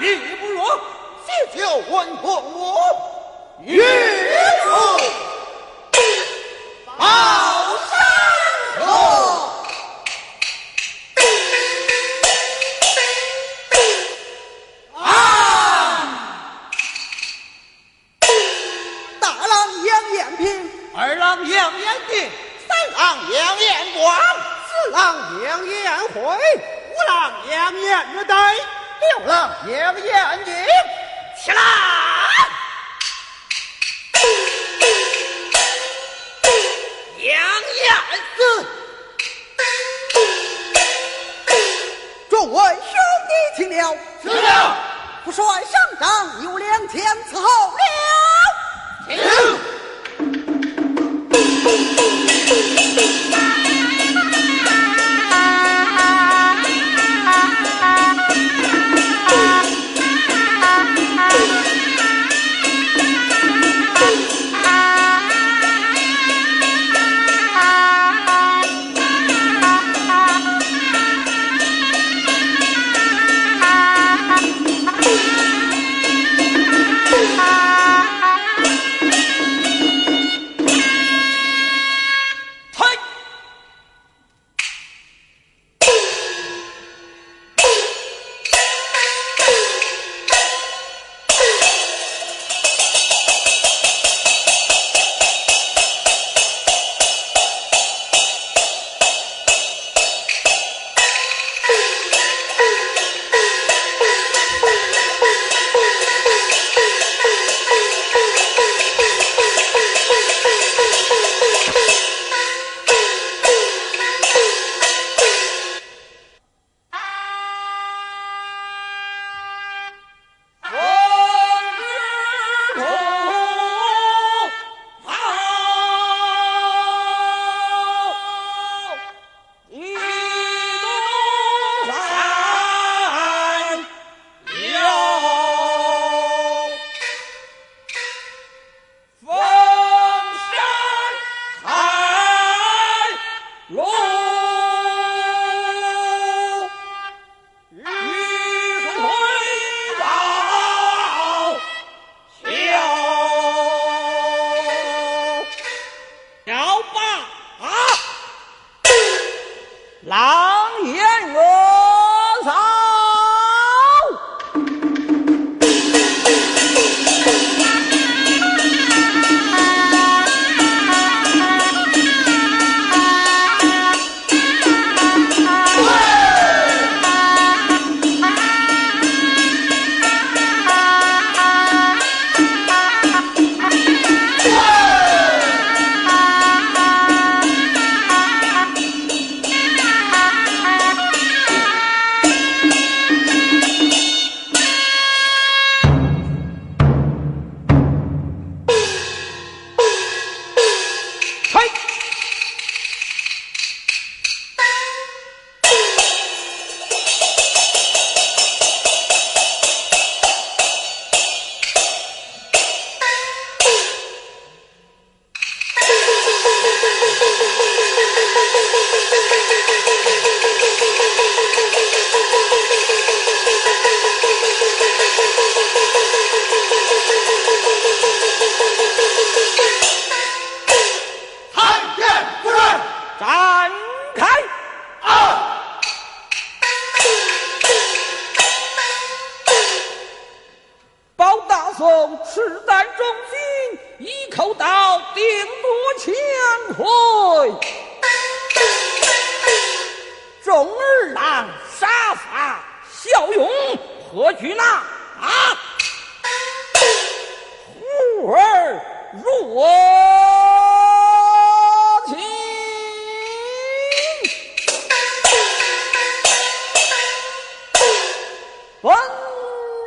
你不若先叫唤唤我岳父。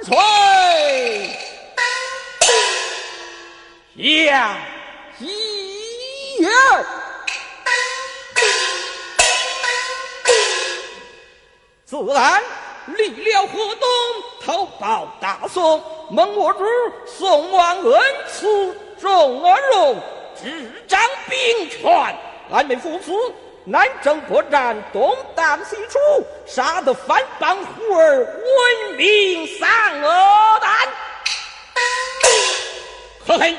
翠杨一月，自然立了河东，投报大宋，蒙我主宋王恩赐重而荣，执掌兵权，俺们父子南征北战，东荡西出，杀得番邦胡儿闻名丧胆。呵嘿，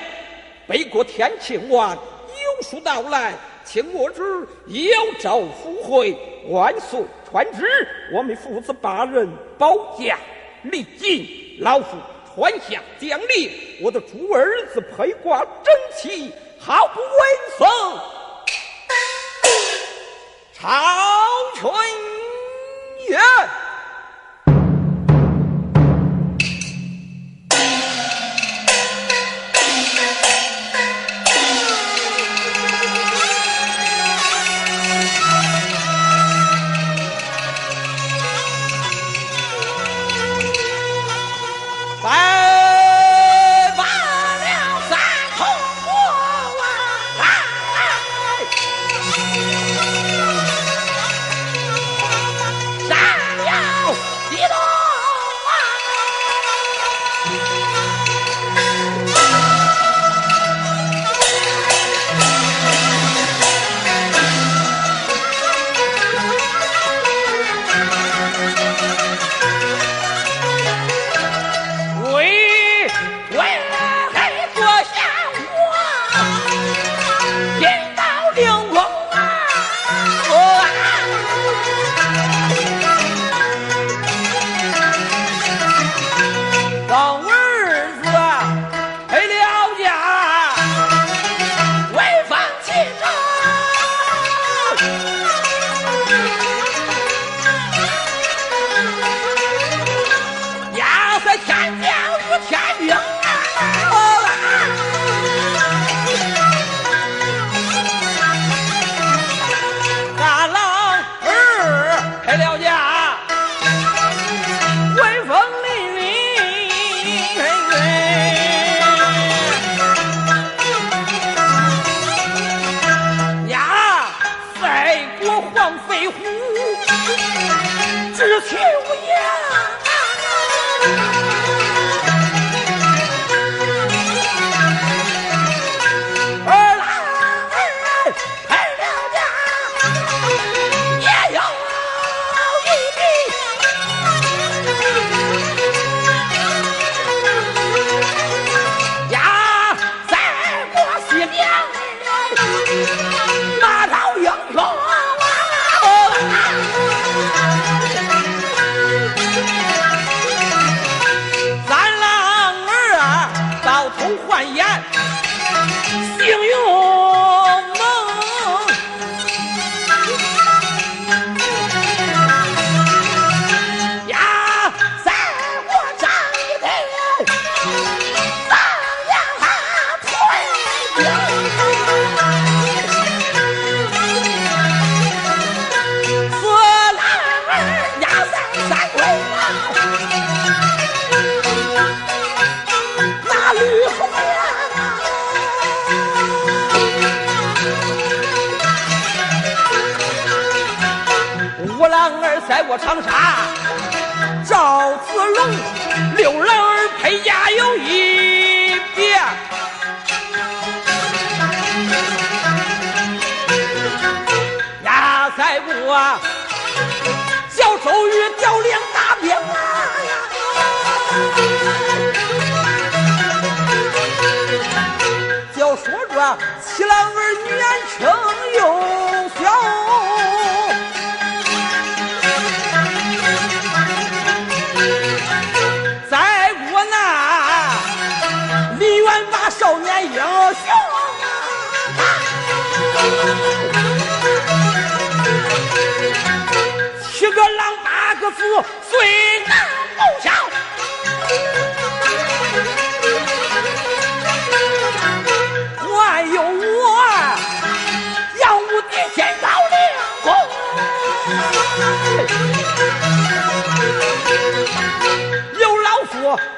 北国天庆王有书到来，请我主有诏赴会，万岁传旨。我们父子八人保驾立锦，老夫传下将令，我的诸儿子配挂整齐，毫不威风曹群元。上飞虎，只求。五郎儿赛过长沙，赵子龙六郎儿配家有一别，呀赛过小周瑜调两大兵啊！就说着七郎儿年轻又雄，七个狼八个虎虽难不小，还有我杨武的天高领功，有老夫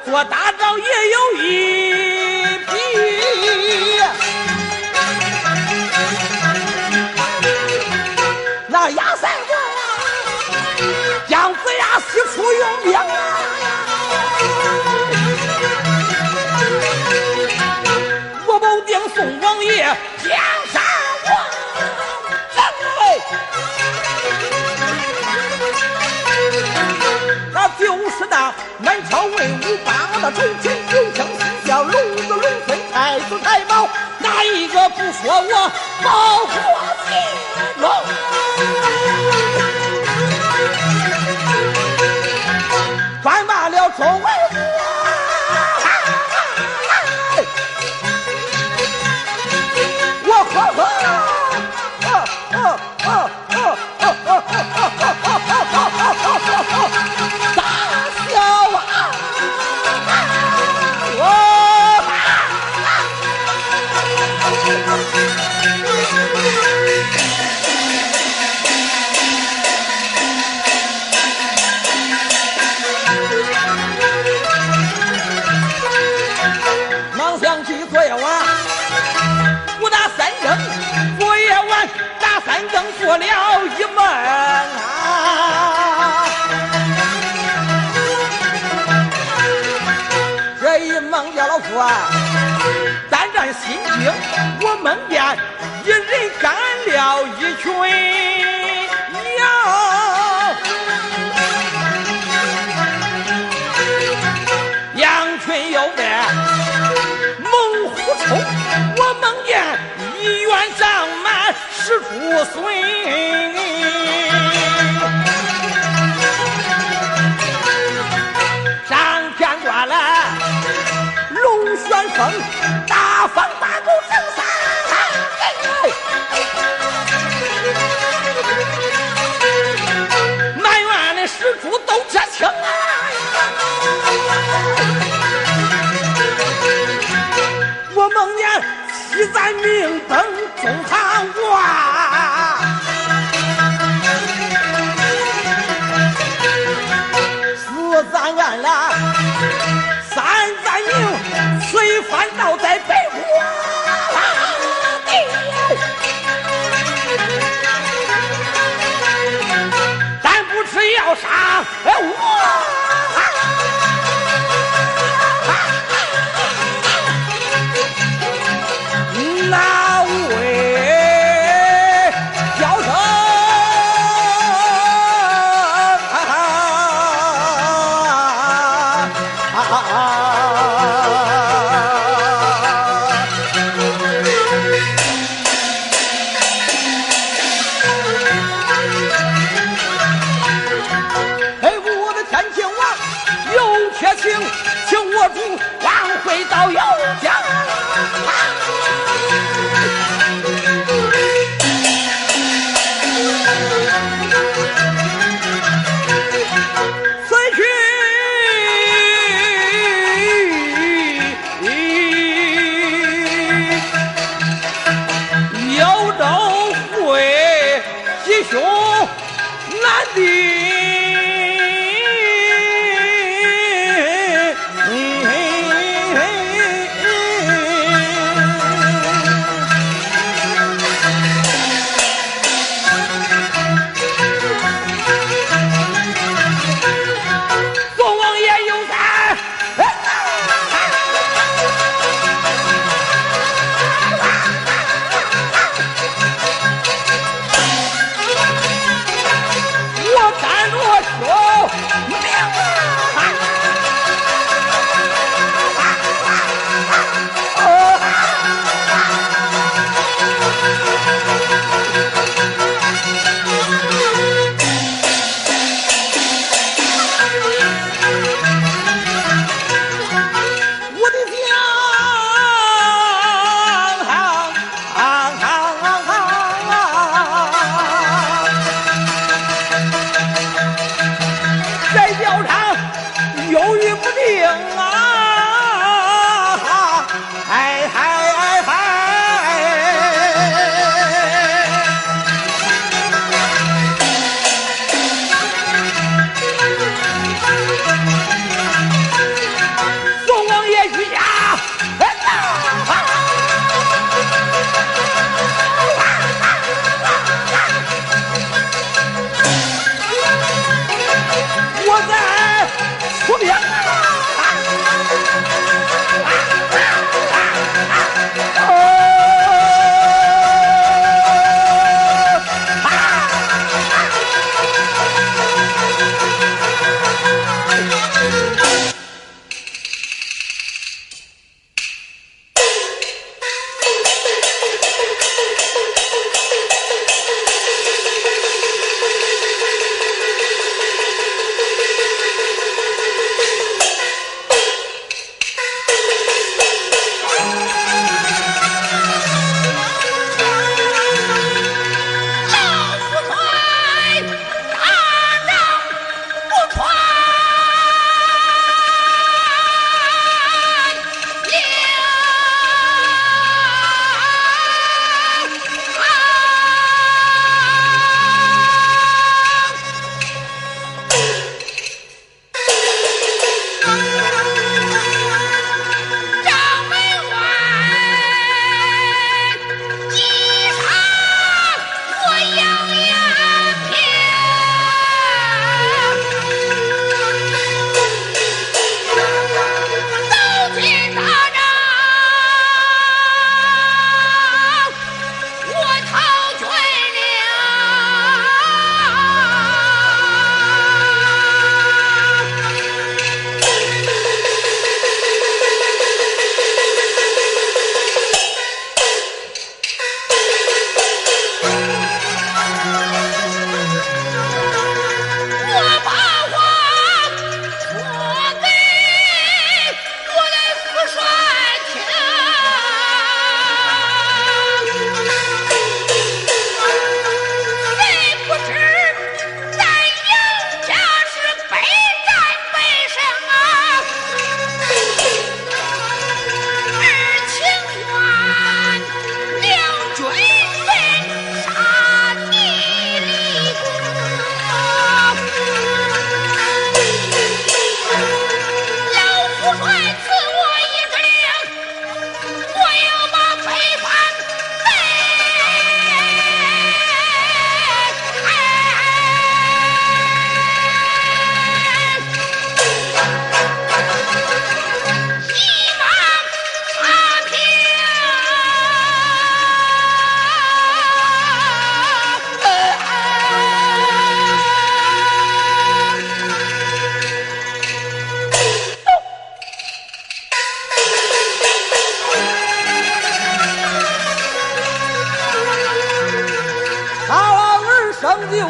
做大招也有一。杨三阵，姜子牙西出用兵啊。我保定宋王爷江山王，正位，那就是那南朝魏武帮的重庆九卿西小龙。不说我报国兴隆？这一梦叫老夫啊，胆战心惊，我梦见一人干了一群羊，羊群有的猛虎冲，我梦见一院长满十出孙。风，大风大狗整三满院的石猪都这情啊！我梦见七盏明灯中堂挂，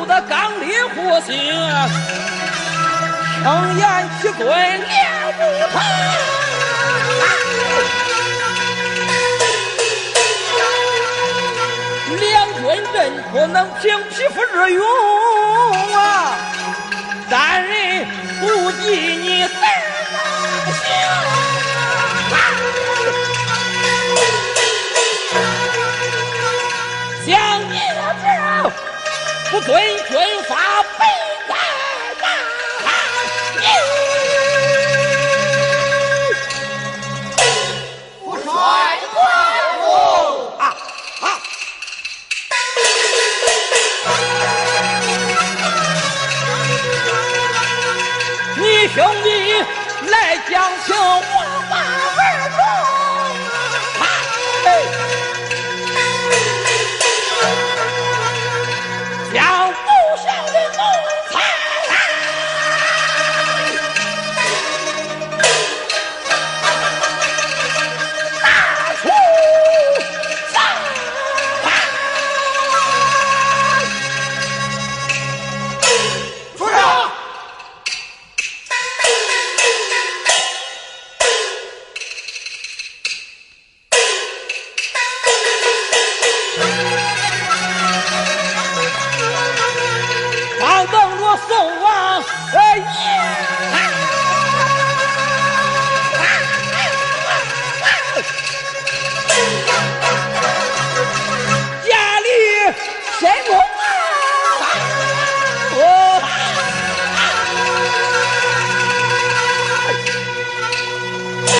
的刚烈火性，强颜七尊了不成。两军阵不能平匹夫之勇啊，三人不及你遵军法，背在大